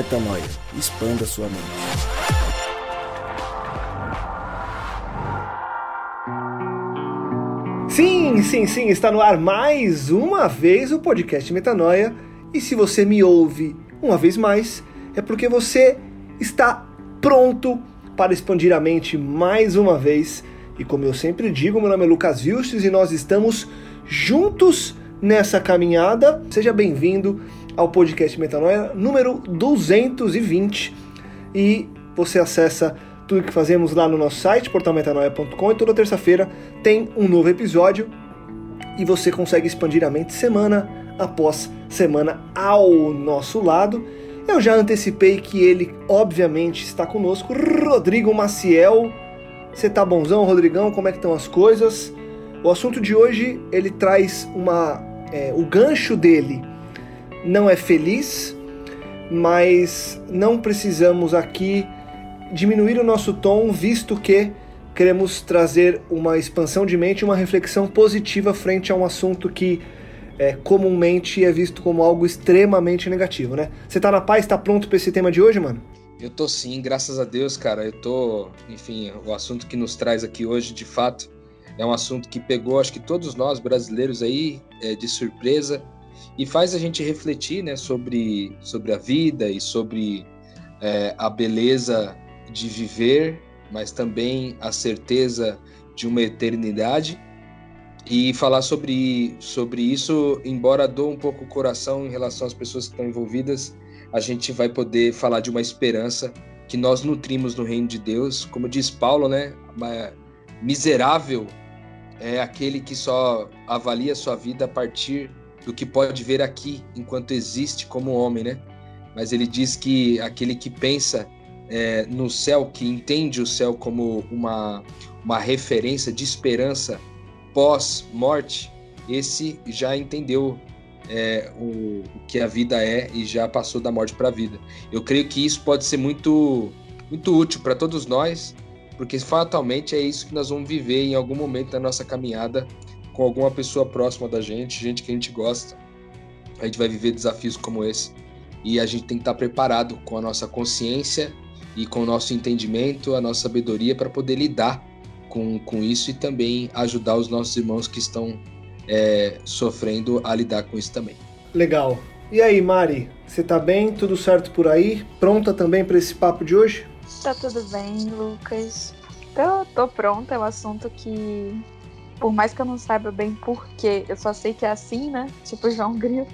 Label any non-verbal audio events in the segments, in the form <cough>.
Metanoia. Expanda sua mente. Sim, sim, sim, está no ar mais uma vez o podcast Metanoia. E se você me ouve uma vez mais, é porque você está pronto para expandir a mente mais uma vez. E como eu sempre digo, meu nome é Lucas Vilches e nós estamos juntos nessa caminhada. Seja bem-vindo ao podcast Metanoia número 220 e você acessa tudo que fazemos lá no nosso site, portalmetanoia.com e toda terça-feira tem um novo episódio e você consegue expandir a mente semana após semana ao nosso lado. Eu já antecipei que ele, obviamente, está conosco, Rodrigo Maciel. Você tá bonzão, Rodrigão? Como é que estão as coisas? O assunto de hoje ele traz uma, é, o gancho dele não é feliz, mas não precisamos aqui diminuir o nosso tom, visto que queremos trazer uma expansão de mente, uma reflexão positiva frente a um assunto que é, comumente é visto como algo extremamente negativo, né? Você tá na paz, tá pronto para esse tema de hoje, mano? Eu tô sim, graças a Deus, cara. Eu tô, enfim, o assunto que nos traz aqui hoje, de fato, é um assunto que pegou, acho que todos nós brasileiros aí, é, de surpresa e faz a gente refletir né, sobre, sobre a vida e sobre é, a beleza de viver, mas também a certeza de uma eternidade. E falar sobre, sobre isso, embora dou um pouco o coração em relação às pessoas que estão envolvidas, a gente vai poder falar de uma esperança que nós nutrimos no reino de Deus. Como diz Paulo, né? Miserável é aquele que só avalia sua vida a partir do que pode ver aqui enquanto existe como homem, né? Mas ele diz que aquele que pensa é, no céu, que entende o céu como uma, uma referência de esperança pós-morte, esse já entendeu é, o, o, que a vida é e já passou da morte para a vida. Eu creio que isso pode ser muito, muito útil para todos nós, porque fatalmente é isso que nós vamos viver em algum momento da nossa caminhada com alguma pessoa próxima da gente, gente que a gente gosta. A gente vai viver desafios como esse e a gente tem que estar preparado com a nossa consciência e com o nosso entendimento, a nossa sabedoria para poder lidar com, com isso e também ajudar os nossos irmãos que estão é, sofrendo a lidar com isso também. Legal. E aí, Mari, você tá bem? Tudo certo por aí? Pronta também para esse papo de hoje? Tá tudo bem, Lucas. Tô, tô pronta, é um assunto que por mais que eu não saiba bem porquê, eu só sei que é assim, né? Tipo <laughs> João Grilo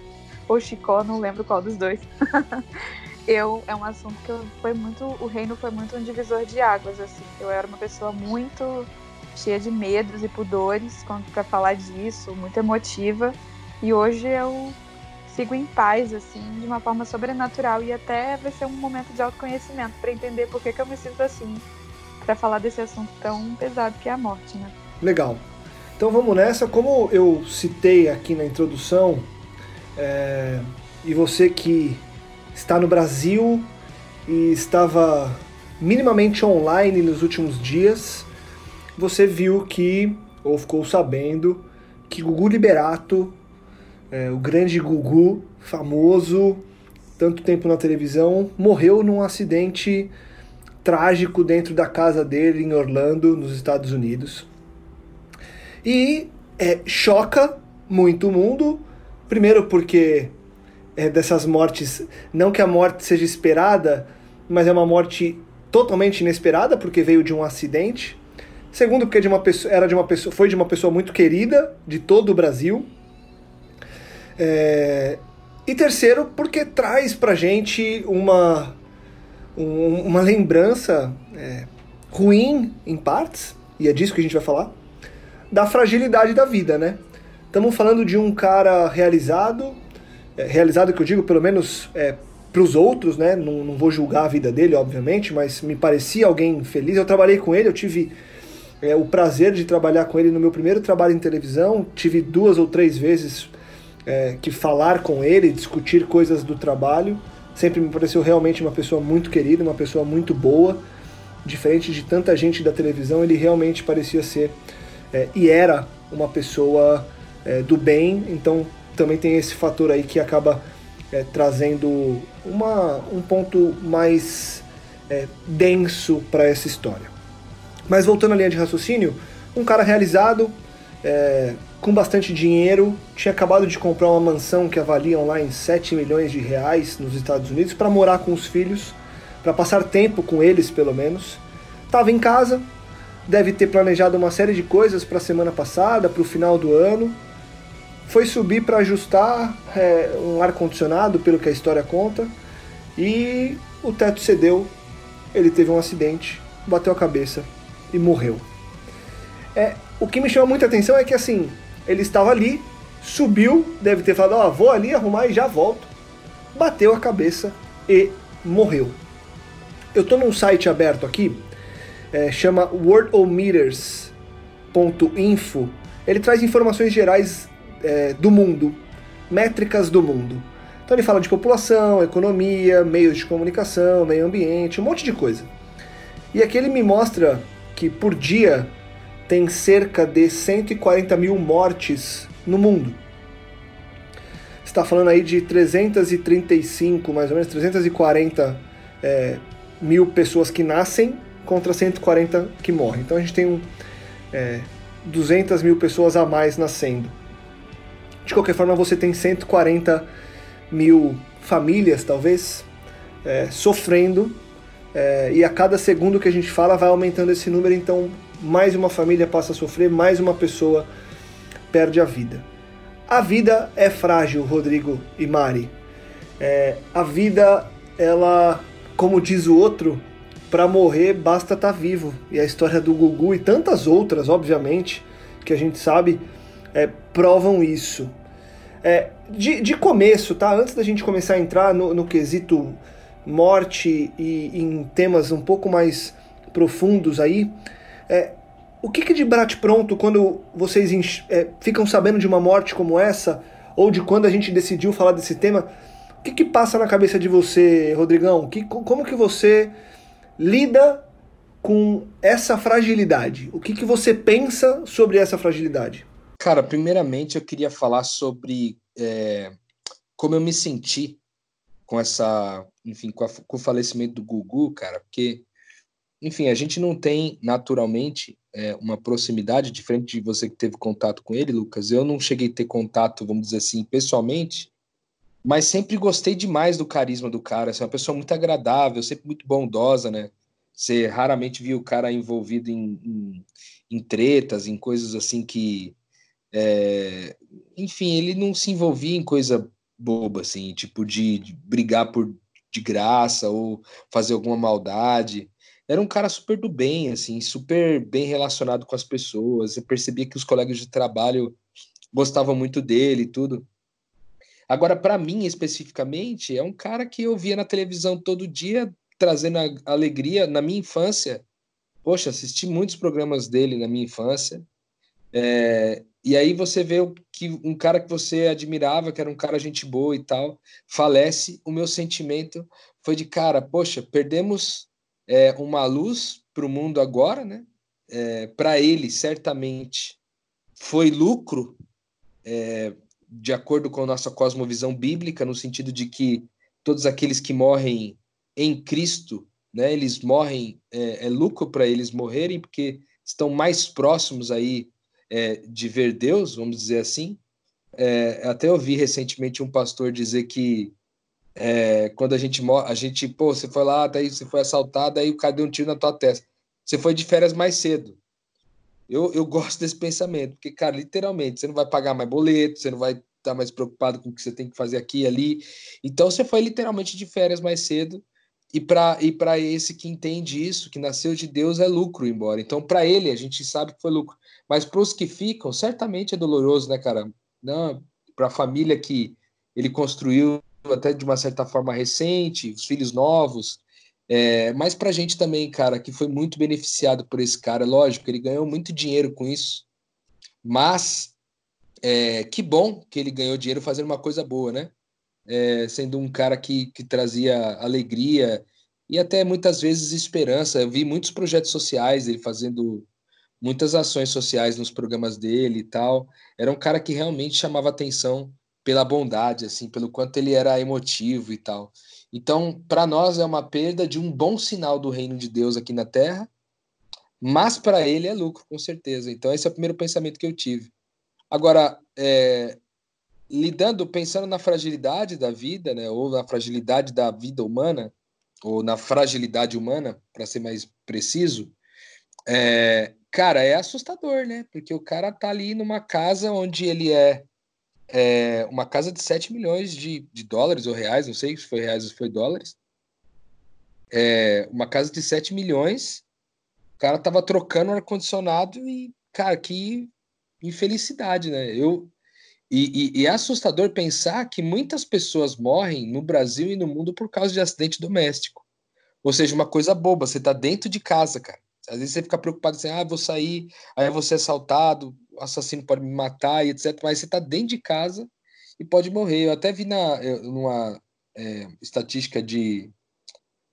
ou Chicó, não lembro qual dos dois. <laughs> eu é um assunto que eu, foi muito, o reino foi muito um divisor de águas assim. Eu era uma pessoa muito cheia de medos e pudores para falar disso, muito emotiva, e hoje eu sigo em paz assim, de uma forma sobrenatural e até vai ser um momento de autoconhecimento para entender por que, que eu me sinto assim, para falar desse assunto tão pesado que é a morte, né? Legal. Então vamos nessa. Como eu citei aqui na introdução, é, e você que está no Brasil e estava minimamente online nos últimos dias, você viu que, ou ficou sabendo, que Gugu Liberato, é, o grande Gugu, famoso, tanto tempo na televisão, morreu num acidente trágico dentro da casa dele em Orlando, nos Estados Unidos. E é, choca muito o mundo, primeiro porque é, dessas mortes, não que a morte seja esperada, mas é uma morte totalmente inesperada, porque veio de um acidente. Segundo, porque de uma pessoa, era de uma pessoa, foi de uma pessoa muito querida de todo o Brasil. É, e terceiro, porque traz pra gente uma, um, uma lembrança é, ruim em partes, e é disso que a gente vai falar, da fragilidade da vida, né? Estamos falando de um cara realizado, é, realizado que eu digo pelo menos é, para os outros, né? Não, não, vou julgar a vida dele, obviamente, mas me parecia alguém feliz. Eu trabalhei com ele, eu tive é, o prazer de trabalhar com ele no meu primeiro trabalho em televisão. Tive duas ou três vezes é, que falar com ele, discutir coisas do trabalho. Sempre me pareceu realmente uma pessoa muito querida, uma pessoa muito boa. Diferente de tanta gente da televisão, ele realmente parecia ser é, e era uma pessoa é, do bem, então também tem esse fator aí que acaba é, trazendo uma, um ponto mais é, denso para essa história. Mas voltando à linha de raciocínio, um cara realizado, é, com bastante dinheiro, tinha acabado de comprar uma mansão que avaliam lá em 7 milhões de reais nos Estados Unidos para morar com os filhos, para passar tempo com eles pelo menos. Estava em casa, deve ter planejado uma série de coisas para a semana passada, para o final do ano. Foi subir para ajustar é, um ar-condicionado, pelo que a história conta, e o teto cedeu. Ele teve um acidente, bateu a cabeça e morreu. É, o que me chama muita atenção é que assim, ele estava ali, subiu, deve ter falado, ó, oh, vou ali arrumar e já volto. Bateu a cabeça e morreu. Eu estou num site aberto aqui, é, chama worldometers.info. Ele traz informações gerais é, do mundo, métricas do mundo. Então ele fala de população, economia, meios de comunicação, meio ambiente, um monte de coisa. E aqui ele me mostra que por dia tem cerca de 140 mil mortes no mundo. Está falando aí de 335, mais ou menos 340 é, mil pessoas que nascem contra 140 que morrem. Então a gente tem um, é, 200 mil pessoas a mais nascendo. De qualquer forma, você tem 140 mil famílias, talvez, é, sofrendo, é, e a cada segundo que a gente fala vai aumentando esse número, então mais uma família passa a sofrer, mais uma pessoa perde a vida. A vida é frágil, Rodrigo e Mari. É, a vida, ela, como diz o outro, para morrer basta estar tá vivo. E a história do Gugu e tantas outras, obviamente, que a gente sabe, é, provam isso. É, de, de começo, tá? Antes da gente começar a entrar no, no quesito morte e em temas um pouco mais profundos aí, é, o que, que de bate pronto quando vocês é, ficam sabendo de uma morte como essa, ou de quando a gente decidiu falar desse tema, o que, que passa na cabeça de você, Rodrigão? Que, como que você lida com essa fragilidade? O que, que você pensa sobre essa fragilidade? Cara, primeiramente eu queria falar sobre é, como eu me senti com essa, enfim, com, a, com, o falecimento do Gugu, cara, porque, enfim, a gente não tem naturalmente é, uma proximidade diferente de você que teve contato com ele, Lucas. Eu não cheguei a ter contato, vamos dizer assim, pessoalmente, mas sempre gostei demais do carisma do cara. Você é uma pessoa muito agradável, sempre muito bondosa, né? Você raramente viu o cara envolvido em, em, em tretas, em coisas assim que. É... Enfim, ele não se envolvia em coisa boba, assim, tipo de, de brigar por de graça ou fazer alguma maldade. Era um cara super do bem, assim, super bem relacionado com as pessoas. Você percebia que os colegas de trabalho gostavam muito dele e tudo. Agora, para mim especificamente, é um cara que eu via na televisão todo dia, trazendo alegria na minha infância. Poxa, assisti muitos programas dele na minha infância. É, e aí você vê que um cara que você admirava, que era um cara gente boa e tal, falece. O meu sentimento foi de cara, poxa, perdemos é, uma luz para o mundo agora, né? É, para ele, certamente, foi lucro é, de acordo com a nossa cosmovisão bíblica, no sentido de que todos aqueles que morrem em Cristo, né, eles morrem, é, é lucro para eles morrerem, porque estão mais próximos aí é, de ver Deus, vamos dizer assim. É, até ouvi recentemente um pastor dizer que é, quando a gente a gente, pô, você foi lá, daí você foi assaltado, aí o cara deu um tiro na tua testa. Você foi de férias mais cedo. Eu, eu gosto desse pensamento, porque, cara, literalmente, você não vai pagar mais boleto, você não vai estar tá mais preocupado com o que você tem que fazer aqui e ali. Então, você foi literalmente de férias mais cedo. E para e esse que entende isso, que nasceu de Deus, é lucro embora. Então, para ele, a gente sabe que foi lucro. Mas para os que ficam, certamente é doloroso, né, cara? Para a família que ele construiu até de uma certa forma recente, os filhos novos, é, mas para a gente também, cara, que foi muito beneficiado por esse cara, lógico, ele ganhou muito dinheiro com isso, mas é, que bom que ele ganhou dinheiro fazendo uma coisa boa, né? É, sendo um cara que, que trazia alegria e até muitas vezes esperança. Eu vi muitos projetos sociais, ele fazendo muitas ações sociais nos programas dele e tal. Era um cara que realmente chamava atenção pela bondade, assim, pelo quanto ele era emotivo e tal. Então, para nós é uma perda de um bom sinal do reino de Deus aqui na Terra, mas para ele é lucro, com certeza. Então, esse é o primeiro pensamento que eu tive. Agora, é, lidando, pensando na fragilidade da vida, né, ou na fragilidade da vida humana, ou na fragilidade humana, para ser mais preciso, é, cara, é assustador, né? Porque o cara tá ali numa casa onde ele é, é uma casa de 7 milhões de, de, dólares ou reais, não sei se foi reais ou se foi dólares. É, uma casa de 7 milhões, o cara tava trocando ar-condicionado e, cara, que infelicidade, né? Eu, e, e, e, é assustador pensar que muitas pessoas morrem no Brasil e no mundo por causa de acidente doméstico. Ou seja, uma coisa boba, você tá dentro de casa, cara. Às vezes você fica preocupado assim, ah, vou sair, aí você é assaltado, assassino pode me matar e etc. Mas você está dentro de casa e pode morrer. Eu até vi na, numa é, estatística de,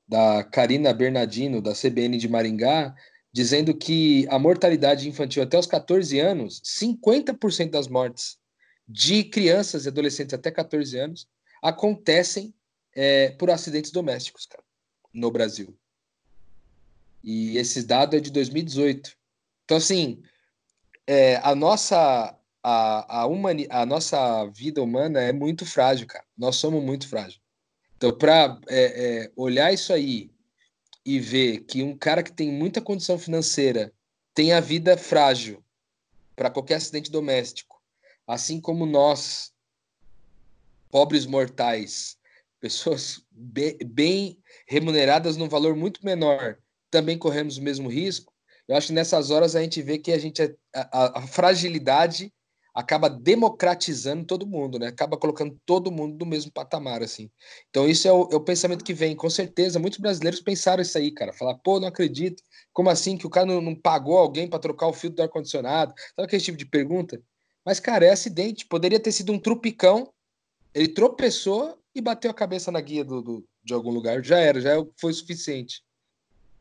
da Karina Bernardino, da CBN de Maringá, dizendo que a mortalidade infantil até os 14 anos, 50% das mortes de crianças e adolescentes até 14 anos acontecem é, por acidentes domésticos, cara, no Brasil. E esse dado é de 2018. Então, assim, é, a, nossa, a, a, humani, a nossa vida humana é muito frágil, cara. Nós somos muito frágeis. Então, para é, é, olhar isso aí e ver que um cara que tem muita condição financeira tem a vida frágil para qualquer acidente doméstico, assim como nós, pobres mortais, pessoas bem, bem remuneradas num valor muito menor, também corremos o mesmo risco. Eu acho que nessas horas a gente vê que a gente é, a, a, fragilidade acaba democratizando todo mundo, né? Acaba colocando todo mundo no mesmo patamar, assim. Então isso é o, é o pensamento que vem. Com certeza, muitos brasileiros pensaram isso aí, cara. Falar, pô, não acredito. Como assim que o cara não, não pagou alguém para trocar o filtro do ar-condicionado? Sabe aquele tipo de pergunta? Mas, cara, é acidente. Poderia ter sido um trupicão. Ele tropeçou e bateu a cabeça na guia do, do de algum lugar. Já era, já foi o suficiente.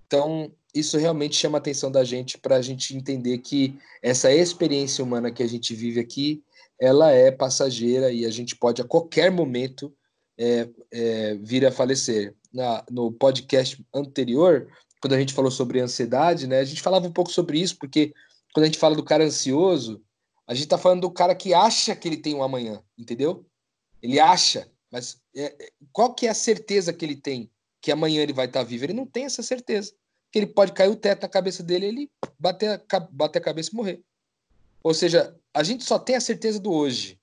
Então, isso realmente chama a atenção da gente para a gente entender que essa experiência humana que a gente vive aqui, ela é passageira e a gente pode a qualquer momento é, é, vir a falecer. Na, no podcast anterior, quando a gente falou sobre ansiedade, né, a gente falava um pouco sobre isso, porque quando a gente fala do cara ansioso, a gente está falando do cara que acha que ele tem um amanhã, entendeu? Ele acha, mas é, é qual que é a certeza que ele tem que amanhã ele vai estar tá vivo? Ele não tem essa certeza que ele pode cair o teto na cabeça dele, ele bater a, bater a cabeça e morrer. Ou seja, a gente só tem a certeza do hoje,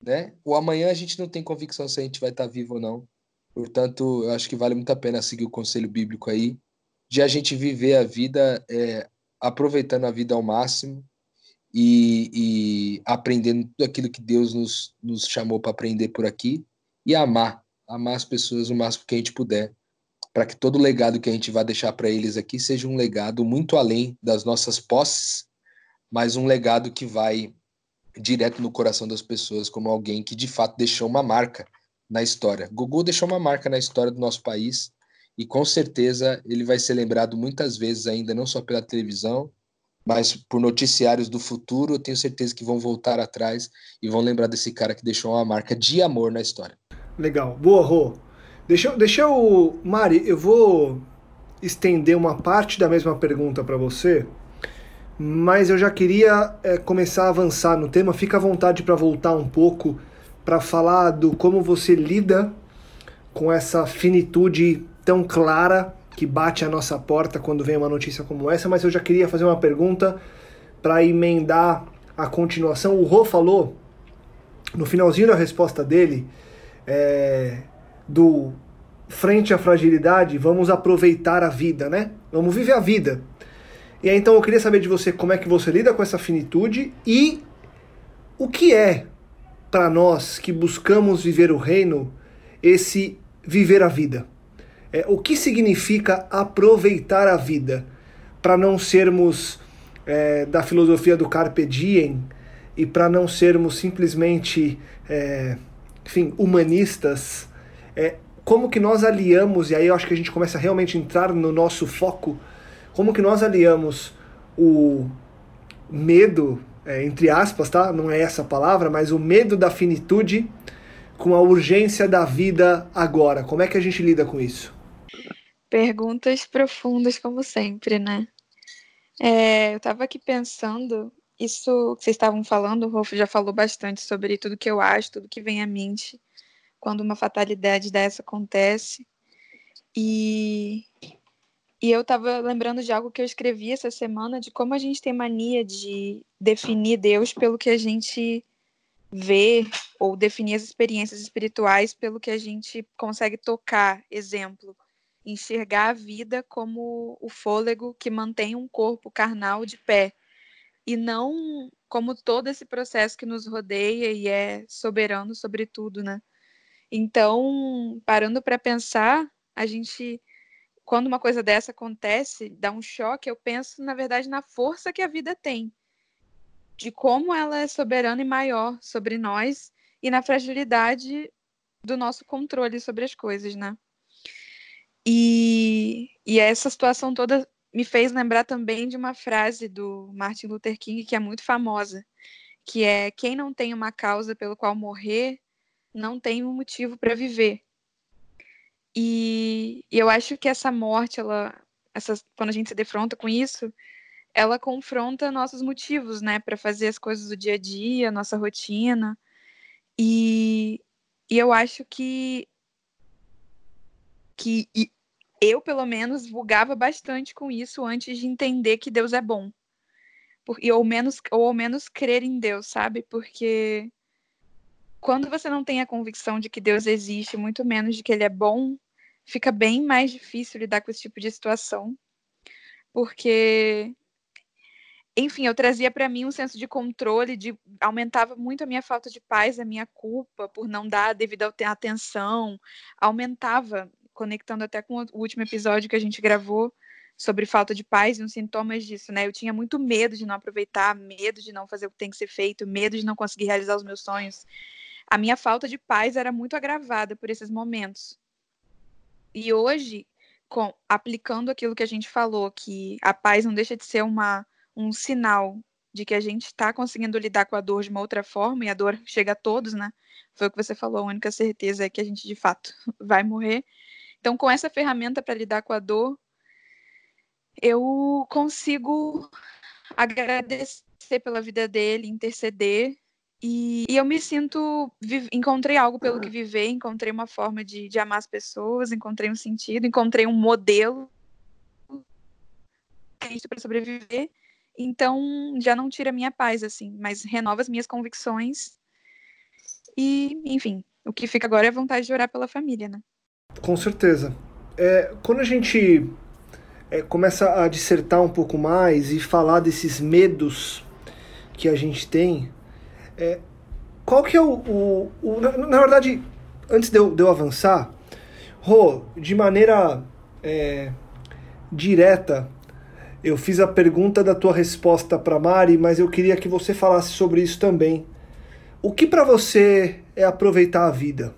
né? O amanhã a gente não tem convicção se a gente vai estar vivo ou não. Portanto, eu acho que vale muito a pena seguir o conselho bíblico aí, de a gente viver a vida é, aproveitando a vida ao máximo e, e aprendendo tudo aquilo que Deus nos, nos chamou para aprender por aqui e amar, amar as pessoas o máximo que a gente puder para que todo legado que a gente vai deixar para eles aqui seja um legado muito além das nossas posses, mas um legado que vai direto no coração das pessoas, como alguém que de fato deixou uma marca na história. Gugu deixou uma marca na história do nosso país e com certeza ele vai ser lembrado muitas vezes ainda, não só pela televisão, mas por noticiários do futuro. Eu tenho certeza que vão voltar atrás e vão lembrar desse cara que deixou uma marca de amor na história. Legal. Boa, Rô. Deixa, deixa eu. Mari, eu vou estender uma parte da mesma pergunta para você, mas eu já queria é, começar a avançar no tema. Fica à vontade para voltar um pouco para falar do como você lida com essa finitude tão clara que bate a nossa porta quando vem uma notícia como essa, mas eu já queria fazer uma pergunta para emendar a continuação. O Rô falou no finalzinho da resposta dele é, do frente à fragilidade, vamos aproveitar a vida, né? Vamos viver a vida. E aí, então eu queria saber de você como é que você lida com essa finitude e o que é para nós que buscamos viver o reino esse viver a vida. É, o que significa aproveitar a vida para não sermos é, da filosofia do carpe diem e para não sermos simplesmente, é, enfim, humanistas é, como que nós aliamos, e aí eu acho que a gente começa a realmente entrar no nosso foco, como que nós aliamos o medo é, entre aspas, tá? Não é essa a palavra, mas o medo da finitude com a urgência da vida agora. Como é que a gente lida com isso? Perguntas profundas, como sempre, né? É, eu estava aqui pensando, isso que vocês estavam falando, o Rolf já falou bastante sobre tudo que eu acho, tudo que vem à mente quando uma fatalidade dessa acontece. E, e eu estava lembrando de algo que eu escrevi essa semana, de como a gente tem mania de definir Deus pelo que a gente vê, ou definir as experiências espirituais pelo que a gente consegue tocar. Exemplo, enxergar a vida como o fôlego que mantém um corpo carnal de pé e não como todo esse processo que nos rodeia e é soberano sobre tudo, né? Então, parando para pensar, a gente quando uma coisa dessa acontece, dá um choque, eu penso, na verdade, na força que a vida tem, de como ela é soberana e maior sobre nós e na fragilidade do nosso controle sobre as coisas, né? E, e essa situação toda me fez lembrar também de uma frase do Martin Luther King que é muito famosa, que é quem não tem uma causa pelo qual morrer não tem um motivo para viver. E, e, eu acho que essa morte, ela, essa, quando a gente se defronta com isso, ela confronta nossos motivos, né, para fazer as coisas do dia a dia, nossa rotina. E, e eu acho que que eu, pelo menos, vulgava bastante com isso antes de entender que Deus é bom. Por, e, ou, menos, ou ao menos crer em Deus, sabe? Porque quando você não tem a convicção de que Deus existe, muito menos de que ele é bom, fica bem mais difícil lidar com esse tipo de situação. Porque enfim, eu trazia para mim um senso de controle, de aumentava muito a minha falta de paz, a minha culpa por não dar a devida atenção, aumentava conectando até com o último episódio que a gente gravou sobre falta de paz e os sintomas disso, né? Eu tinha muito medo de não aproveitar, medo de não fazer o que tem que ser feito, medo de não conseguir realizar os meus sonhos. A minha falta de paz era muito agravada por esses momentos. E hoje, com, aplicando aquilo que a gente falou, que a paz não deixa de ser uma, um sinal de que a gente está conseguindo lidar com a dor de uma outra forma, e a dor chega a todos, né? Foi o que você falou, a única certeza é que a gente de fato <laughs> vai morrer. Então, com essa ferramenta para lidar com a dor, eu consigo agradecer pela vida dele, interceder. E, e eu me sinto. Encontrei algo pelo que viver, encontrei uma forma de, de amar as pessoas, encontrei um sentido, encontrei um modelo para sobreviver. Então, já não tira a minha paz, assim, mas renova as minhas convicções. E, enfim, o que fica agora é a vontade de orar pela família, né? Com certeza. É, quando a gente é, começa a dissertar um pouco mais e falar desses medos que a gente tem, é, qual que é o. o, o na, na, verdade, antes de eu, de eu avançar, Rô, de maneira é, direta, eu fiz a pergunta da tua resposta para Mari, mas eu queria que você falasse sobre isso também. O que para você é aproveitar a vida?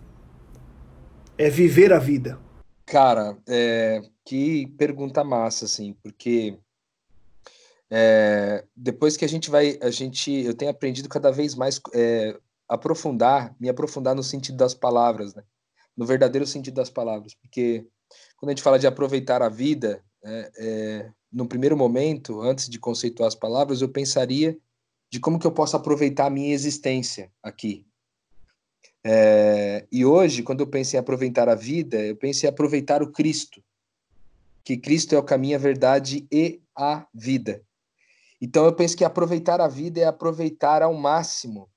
é viver a vida? Cara, é, que pergunta massa, assim, porque é, depois que a gente vai, a gente, eu tenho aprendido cada vez mais é, aprofundar, me aprofundar no sentido das palavras, né? No verdadeiro sentido das palavras, porque quando a gente fala de aproveitar a vida, é, é, no primeiro momento, antes de conceituar as palavras, eu pensaria de como que eu posso aproveitar a minha existência aqui, é, e hoje, quando eu penso em aproveitar a vida, eu penso em aproveitar o Cristo, que Cristo é o caminho, a verdade e a vida. Então eu penso que aproveitar a vida é aproveitar ao máximo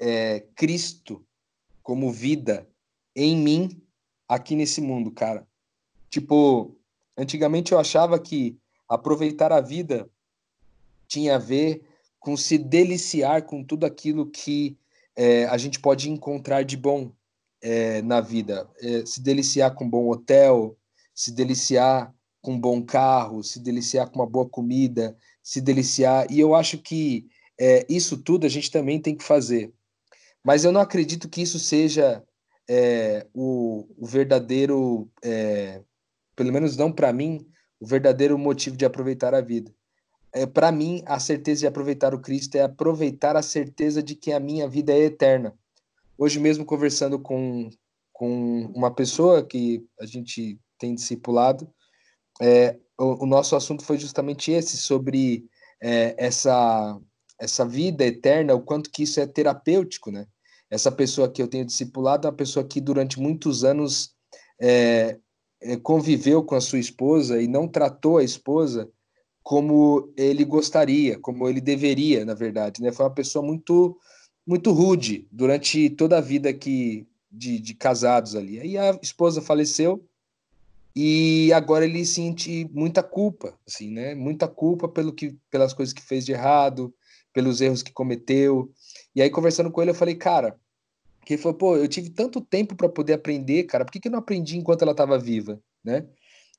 é, Cristo como vida em mim aqui nesse mundo, cara. Tipo, antigamente eu achava que aproveitar a vida tinha a ver com se deliciar com tudo aquilo que é, a gente pode encontrar de bom é, na vida. É, se deliciar com um bom hotel, se deliciar com um bom carro, se deliciar com uma boa comida, se deliciar. E eu acho que é, isso tudo a gente também tem que fazer. Mas eu não acredito que isso seja é, o, o, verdadeiro, é, pelo menos não para mim, o verdadeiro motivo de aproveitar a vida. é, para mim, a certeza de aproveitar o Cristo é aproveitar a certeza de que a minha vida é eterna. Hoje mesmo, conversando com, com uma pessoa que a gente tem discipulado, é, o, o, nosso assunto foi justamente esse, sobre é, essa, essa vida eterna, o quanto que isso é terapêutico, né? Essa pessoa que eu tenho discipulado é uma pessoa que durante muitos anos é, é, conviveu com a sua esposa e não tratou a esposa como ele gostaria, como ele deveria, na verdade, né? Foi uma pessoa muito muito rude durante toda a vida que de, de casados ali. Aí a esposa faleceu e agora ele sente muita culpa, assim, né? Muita culpa pelo que, pelas coisas que fez de errado, pelos erros que cometeu. E aí conversando com ele eu falei, cara, que ele falou, pô, eu tive tanto tempo para poder aprender, cara, por que, que eu não aprendi enquanto ela estava viva, né?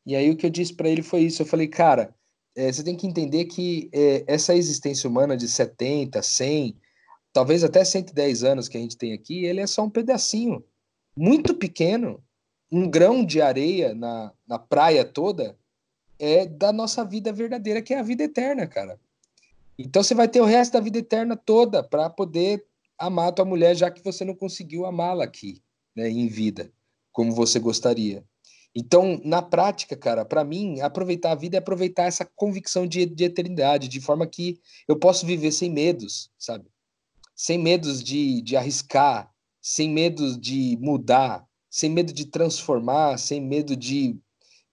E aí o que eu disse para ele foi isso, eu falei, cara, é, você tem que entender que é, essa existência humana de 70, 100, talvez até 110 anos que a gente tem aqui, ele é só um pedacinho muito pequeno um grão de areia na, na praia toda é da nossa vida verdadeira, que é a vida eterna, cara. Então você vai ter o resto da vida eterna toda para poder amar a tua mulher, já que você não conseguiu amá-la aqui, né, em vida, como você gostaria. Então, na prática, cara, para mim, aproveitar a vida é aproveitar essa convicção de, de eternidade, de forma que eu posso viver sem medos, sabe? Sem medos de, de arriscar, sem medos de mudar, sem medo de transformar, sem medo de,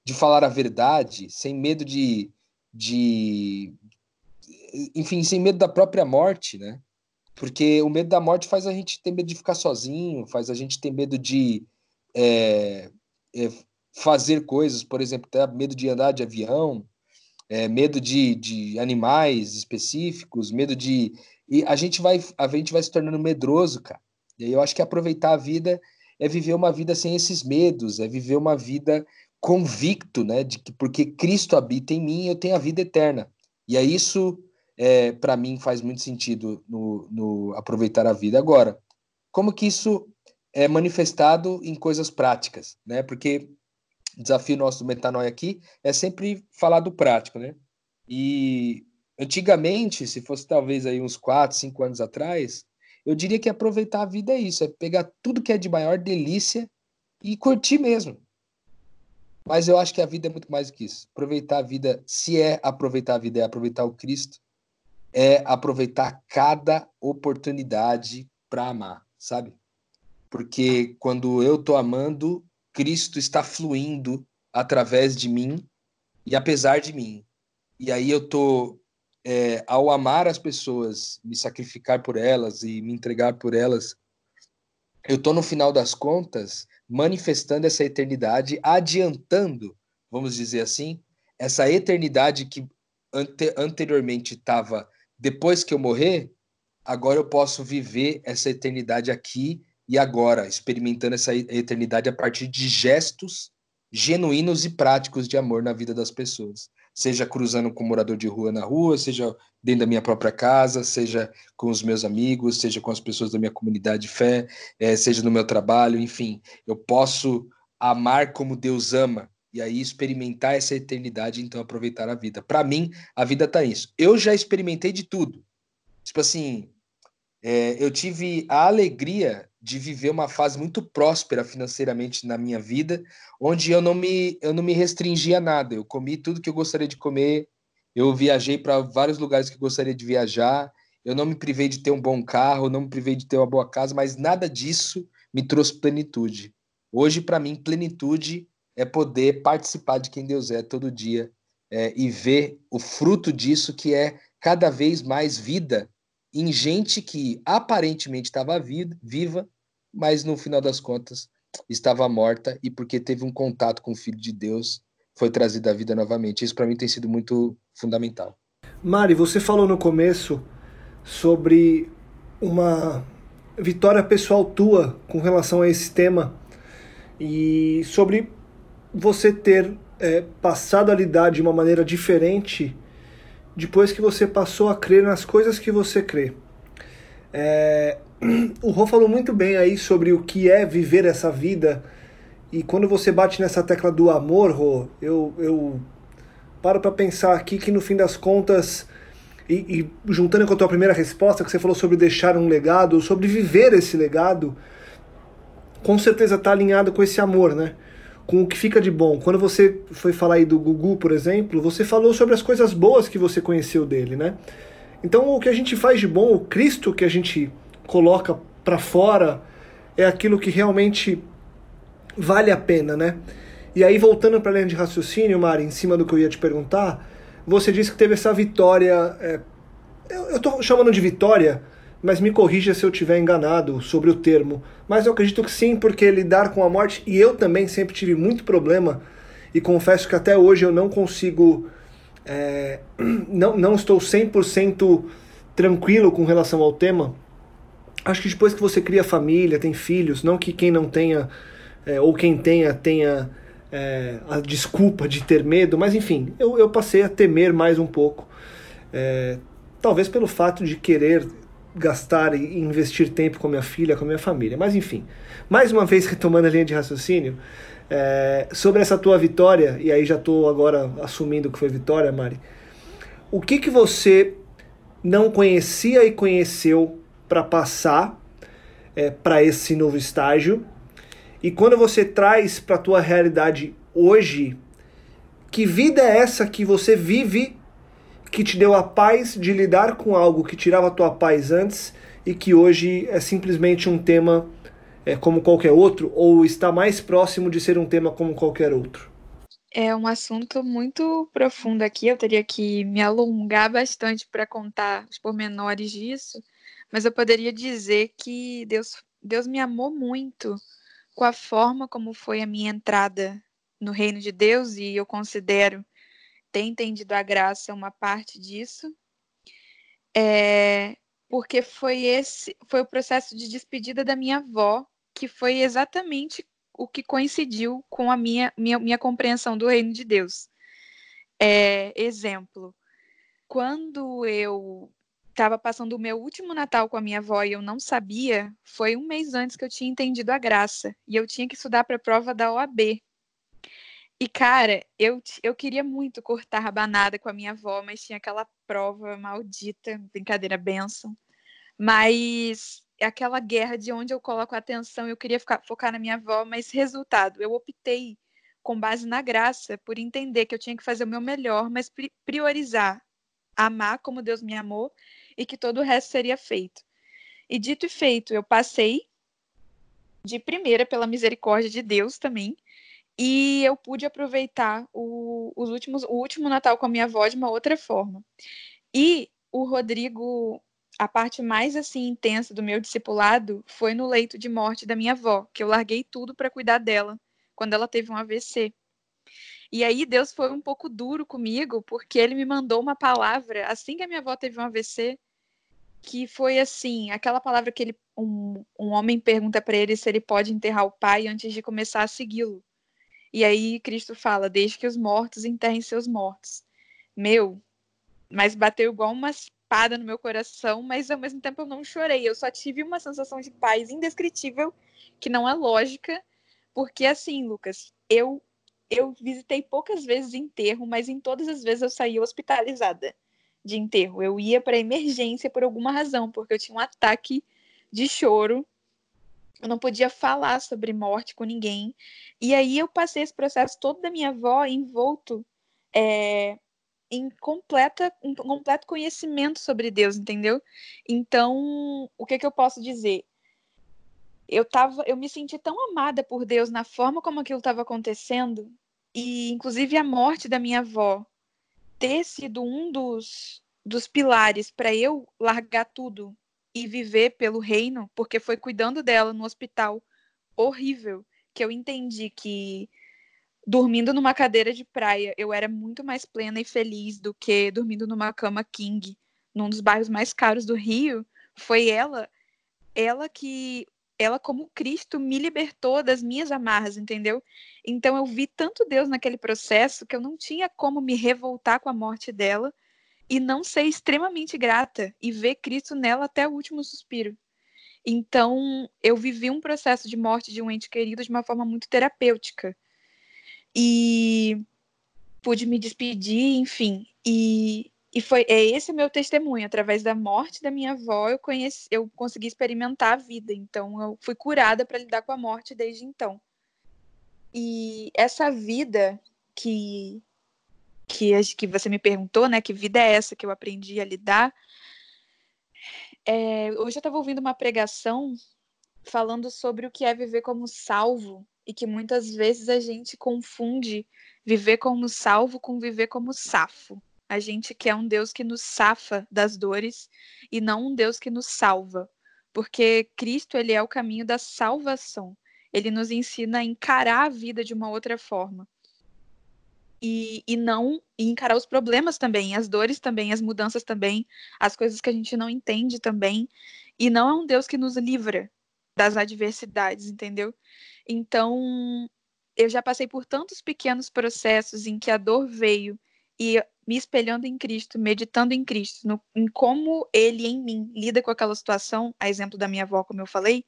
de falar a verdade, sem medo de, de. Enfim, sem medo da própria morte, né? Porque o medo da morte faz a gente ter medo de ficar sozinho, faz a gente ter medo de é, é, fazer coisas, por exemplo, ter medo de andar de avião, é, medo de, de animais específicos, medo de. E a gente vai, a gente vai se tornando medroso, cara. E aí eu acho que aproveitar a vida é viver uma vida sem esses medos, é viver uma vida convicto, né, de que porque Cristo habita em mim, eu tenho a vida eterna. E é isso, é, para mim, faz muito sentido no, no aproveitar a vida. Agora, como que isso é manifestado em coisas práticas, né? Porque o desafio nosso do Metanoia aqui é sempre falar do prático, né? E antigamente, se fosse talvez aí uns quatro, cinco anos atrás, eu diria que aproveitar a vida é isso, é pegar tudo que é de maior delícia e curtir mesmo. Mas eu acho que a vida é muito mais do que isso. Aproveitar a vida, se é aproveitar a vida, é aproveitar o Cristo, é aproveitar cada oportunidade para amar, sabe? Porque quando eu tô amando, Cristo está fluindo através de mim e apesar de mim. E aí eu tô é, ao amar as pessoas, me sacrificar por elas e me entregar por elas, eu estou no final das contas manifestando essa eternidade, adiantando, vamos dizer assim, essa eternidade que ante anteriormente estava depois que eu morrer, agora eu posso viver essa eternidade aqui e agora, experimentando essa eternidade a partir de gestos genuínos e práticos de amor na vida das pessoas seja cruzando com um morador de rua na rua, seja dentro da minha própria casa, seja com os meus amigos, seja com as pessoas da minha comunidade de fé, é, seja no meu trabalho, enfim, eu posso amar como Deus ama e aí experimentar essa eternidade, então aproveitar a vida. Para mim, a vida tá nisso. Eu já experimentei de tudo. Tipo assim, é, eu tive a alegria de viver uma fase muito próspera financeiramente na minha vida, onde eu não me, eu não me restringia a nada. Eu comi tudo que eu gostaria de comer, eu viajei para vários lugares que eu gostaria de viajar, eu não me privei de ter um bom carro, não me privei de ter uma boa casa, mas nada disso me trouxe plenitude. Hoje, para mim, plenitude é poder participar de quem Deus é todo dia é, e ver o fruto disso, que é cada vez mais vida em gente que aparentemente estava viva, mas no final das contas estava morta e porque teve um contato com o Filho de Deus foi trazida à vida novamente. Isso para mim tem sido muito fundamental. Mari, você falou no começo sobre uma vitória pessoal tua com relação a esse tema e sobre você ter é, passado a lidar de uma maneira diferente depois que você passou a crer nas coisas que você crê. É, o Rô falou muito bem aí sobre o que é viver essa vida. E quando você bate nessa tecla do amor, Rô, eu, eu paro para pensar aqui que no fim das contas, e, e, juntando com a tua primeira resposta, que você falou sobre deixar um legado, sobre viver esse legado, com certeza está alinhado com esse amor, né? Com o que fica de bom. Quando você foi falar aí do Gugu, por exemplo, você falou sobre as coisas boas que você conheceu dele, né? Então o que a gente faz de bom, o Cristo que a gente coloca para fora, é aquilo que realmente vale a pena, né? E aí, voltando para a linha de raciocínio, Mari, em cima do que eu ia te perguntar, você disse que teve essa vitória. É, eu estou chamando de vitória, mas me corrija se eu estiver enganado sobre o termo. Mas eu acredito que sim, porque lidar com a morte, e eu também sempre tive muito problema, e confesso que até hoje eu não consigo. É, <clears throat> não, não estou 100% tranquilo com relação ao tema. Acho que depois que você cria família, tem filhos, não que quem não tenha, é, ou quem tenha, tenha é, a desculpa de ter medo, mas enfim, eu, eu passei a temer mais um pouco. É, talvez pelo fato de querer gastar e investir tempo com a minha filha, com a minha família. Mas enfim, mais uma vez retomando a linha de raciocínio, é, sobre essa tua vitória, e aí já estou agora assumindo que foi vitória, Mari, o que, que você não conhecia e conheceu para passar é, para esse novo estágio. E quando você traz para a tua realidade hoje, que vida é essa que você vive que te deu a paz de lidar com algo que tirava a tua paz antes e que hoje é simplesmente um tema é, como qualquer outro ou está mais próximo de ser um tema como qualquer outro? É um assunto muito profundo aqui, eu teria que me alongar bastante para contar os pormenores disso, mas eu poderia dizer que Deus, Deus me amou muito com a forma como foi a minha entrada no reino de Deus, e eu considero ter entendido a graça uma parte disso, é, porque foi esse foi o processo de despedida da minha avó, que foi exatamente o que coincidiu com a minha, minha, minha compreensão do reino de Deus. É, exemplo, quando eu estava passando o meu último Natal com a minha avó e eu não sabia, foi um mês antes que eu tinha entendido a graça. E eu tinha que estudar para a prova da OAB. E, cara, eu, eu queria muito cortar rabanada com a minha avó, mas tinha aquela prova maldita, brincadeira, benção. Mas aquela guerra de onde eu coloco a atenção, eu queria ficar, focar na minha avó, mas resultado, eu optei com base na graça, por entender que eu tinha que fazer o meu melhor, mas priorizar amar como Deus me amou e que todo o resto seria feito. E dito e feito, eu passei de primeira pela misericórdia de Deus também, e eu pude aproveitar o, os últimos, o último Natal com a minha avó de uma outra forma. E o Rodrigo, a parte mais assim intensa do meu discipulado foi no leito de morte da minha avó, que eu larguei tudo para cuidar dela quando ela teve um AVC. E aí Deus foi um pouco duro comigo, porque ele me mandou uma palavra assim que a minha avó teve um AVC, que foi assim, aquela palavra que ele, um, um homem pergunta para ele se ele pode enterrar o pai antes de começar a segui-lo. E aí Cristo fala: "Deixe que os mortos enterrem seus mortos". Meu, mas bateu igual uma espada no meu coração, mas ao mesmo tempo eu não chorei. Eu só tive uma sensação de paz indescritível, que não é lógica, porque assim, Lucas, eu eu visitei poucas vezes enterro, mas em todas as vezes eu saí hospitalizada de enterro. Eu ia para emergência por alguma razão, porque eu tinha um ataque de choro. Eu não podia falar sobre morte com ninguém. E aí eu passei esse processo todo da minha avó envolto é, em completa, um completo conhecimento sobre Deus, entendeu? Então, o que, que eu posso dizer? Eu, tava, eu me senti tão amada por Deus na forma como aquilo estava acontecendo, e inclusive a morte da minha avó ter sido um dos, dos pilares para eu largar tudo e viver pelo reino, porque foi cuidando dela no hospital horrível que eu entendi que dormindo numa cadeira de praia eu era muito mais plena e feliz do que dormindo numa cama king num dos bairros mais caros do Rio. Foi ela, ela que ela como Cristo me libertou das minhas amarras, entendeu? Então eu vi tanto Deus naquele processo que eu não tinha como me revoltar com a morte dela e não ser extremamente grata e ver Cristo nela até o último suspiro. Então eu vivi um processo de morte de um ente querido de uma forma muito terapêutica. E pude me despedir, enfim. E, e foi é esse meu testemunho. Através da morte da minha avó, eu, conheci, eu consegui experimentar a vida. Então, eu fui curada para lidar com a morte desde então. E essa vida que, que, que você me perguntou, né? Que vida é essa que eu aprendi a lidar? É, hoje eu estava ouvindo uma pregação falando sobre o que é viver como salvo e que muitas vezes a gente confunde viver como salvo com viver como safo. A gente quer um Deus que nos safa das dores e não um Deus que nos salva, porque Cristo ele é o caminho da salvação. Ele nos ensina a encarar a vida de uma outra forma. E, e não e encarar os problemas também, as dores também, as mudanças também, as coisas que a gente não entende também. E não é um Deus que nos livra das adversidades, entendeu? Então, eu já passei por tantos pequenos processos em que a dor veio e me espelhando em Cristo, meditando em Cristo, no, em como Ele em mim lida com aquela situação, a exemplo da minha avó, como eu falei,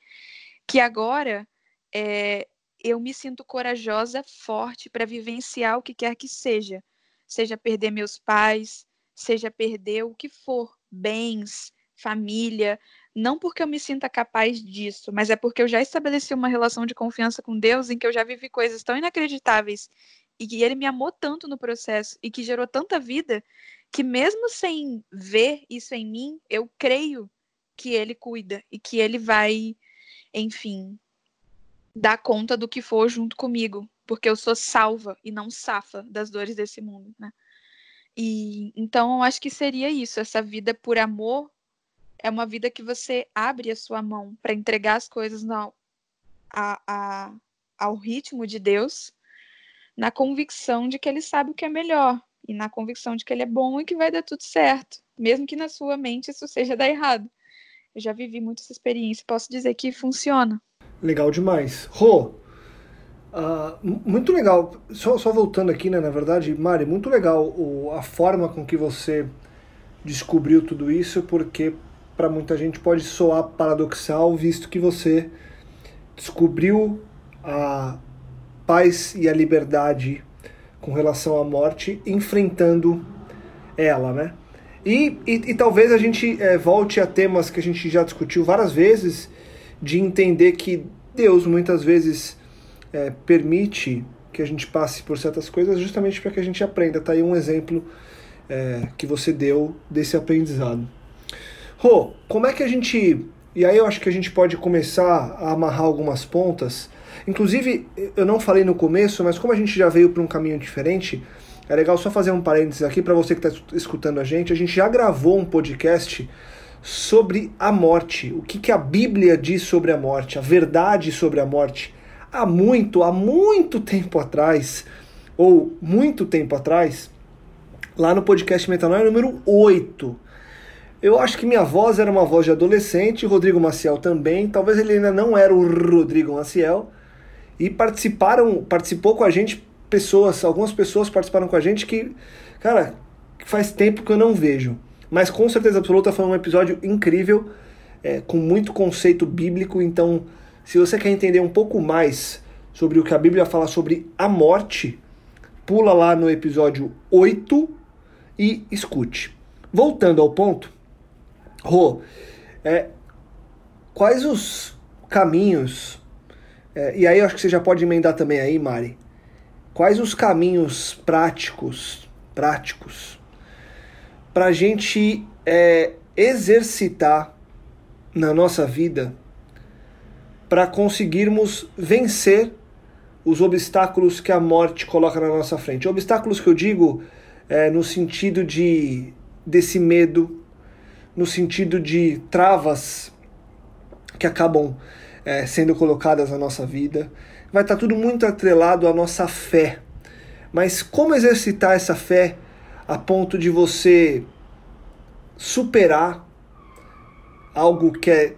que agora é, eu me sinto corajosa, forte para vivenciar o que quer que seja, seja perder meus pais, seja perder o que for, bens, família, não porque eu me sinta capaz disso, mas é porque eu já estabeleci uma relação de confiança com Deus em que eu já vivi coisas tão inacreditáveis e que ele me amou tanto no processo e que gerou tanta vida que mesmo sem ver isso em mim, eu creio que ele cuida e que ele vai, enfim, dar conta do que for junto comigo, porque eu sou salva e não safa das dores desse mundo, né? E então eu acho que seria isso, essa vida por amor é uma vida que você abre a sua mão para entregar as coisas no, a, a, ao ritmo de Deus, na convicção de que Ele sabe o que é melhor e na convicção de que Ele é bom e que vai dar tudo certo, mesmo que na sua mente isso seja dar errado. Eu já vivi muito essa experiência, posso dizer que funciona. Legal demais. Rô, uh, muito legal. Só, só, voltando aqui, né, na verdade, Mari, muito legal o, a forma com que você descobriu tudo isso, porque para muita gente pode soar paradoxal, visto que você descobriu a paz e a liberdade com relação à morte, enfrentando ela, né? E, e, e talvez a gente é, volte a temas que a gente já discutiu várias vezes, de entender que Deus muitas vezes é, permite que a gente passe por certas coisas justamente para que a gente aprenda. Tá aí um exemplo é, que você deu desse aprendizado. Rô, como é que a gente. E aí eu acho que a gente pode começar a amarrar algumas pontas. Inclusive, eu não falei no começo, mas como a gente já veio para um caminho diferente, é legal só fazer um parênteses aqui para você que está escutando a gente. A gente já gravou um podcast sobre a morte, o que, que a Bíblia diz sobre a morte, a verdade sobre a morte. Há muito, há muito tempo atrás, ou muito tempo atrás, lá no podcast Metanoia número 8. Eu acho que minha voz era uma voz de adolescente, Rodrigo Maciel também. Talvez ele ainda não era o Rodrigo Maciel. E participaram, participou com a gente pessoas, algumas pessoas participaram com a gente que, cara, faz tempo que eu não vejo. Mas com certeza absoluta foi um episódio incrível, é, com muito conceito bíblico. Então, se você quer entender um pouco mais sobre o que a Bíblia fala sobre a morte, pula lá no episódio 8 e escute. Voltando ao ponto, Rô, é, quais os caminhos, é, e aí eu acho que você já pode emendar também aí, Mari, quais os caminhos práticos, práticos, para a gente é, exercitar na nossa vida para conseguirmos vencer os obstáculos que a morte coloca na nossa frente. Obstáculos que eu digo é, no sentido de desse medo, no sentido de travas que acabam é, sendo colocadas na nossa vida. Vai estar tá tudo muito atrelado à nossa fé. Mas como exercitar essa fé a ponto de você superar algo que é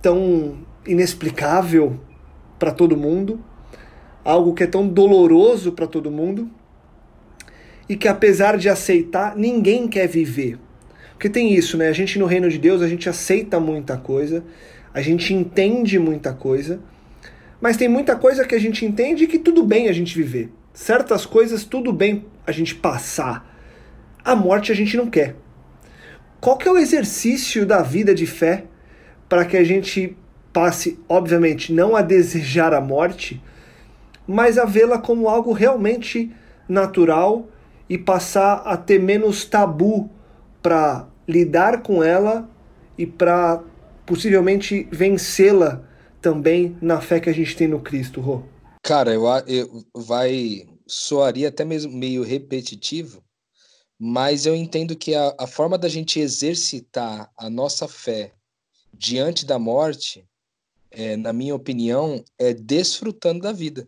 tão inexplicável para todo mundo, algo que é tão doloroso para todo mundo e que apesar de aceitar, ninguém quer viver. Porque tem isso, né? A gente no reino de Deus, a gente aceita muita coisa, a gente entende muita coisa, mas tem muita coisa que a gente entende que tudo bem a gente viver, certas coisas tudo bem a gente passar. A morte a gente não quer. Qual que é o exercício da vida de fé para que a gente passe, obviamente, não a desejar a morte, mas a vê-la como algo realmente natural e passar a ter menos tabu para lidar com ela e para possivelmente vencê-la também na fé que a gente tem no Cristo, Rô? Cara, eu, eu vai soaria até mesmo meio repetitivo, mas eu entendo que a, a forma da gente exercitar a nossa fé diante da morte, é, na minha opinião, é desfrutando da vida.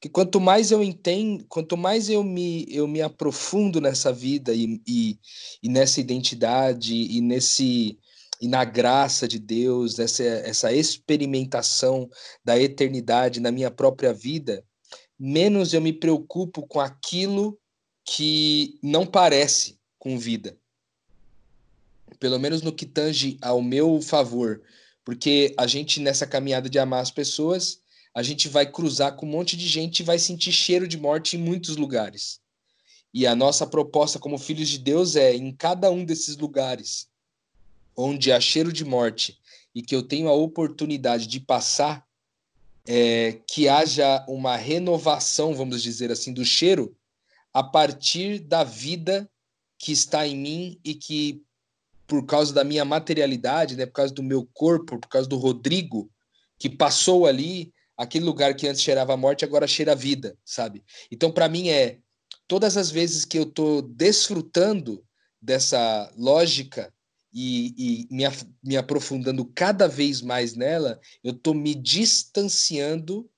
Que quanto mais eu entendo, quanto mais eu me, eu me aprofundo nessa vida e, e, e nessa identidade e nesse e na graça de Deus, essa, essa experimentação da eternidade na minha própria vida, menos eu me preocupo com aquilo que não parece com vida. Pelo menos no que tange ao meu favor. Porque a gente, nessa caminhada de amar as pessoas, a gente vai cruzar com um monte de gente e vai sentir cheiro de morte em muitos lugares. E a nossa proposta como filhos de Deus é, em cada um desses lugares onde há cheiro de morte e que eu tenho a oportunidade de passar, é, que haja uma renovação, vamos dizer assim, do cheiro, a partir da vida que está em mim e que, por causa da minha materialidade, né, por causa do meu corpo, por causa do Rodrigo, que passou ali, aquele lugar que antes cheirava a morte, agora cheira a vida, sabe? Então, para mim, é todas as vezes que eu estou desfrutando dessa lógica e, e me, me, aprofundando cada vez mais nela, eu estou me distanciando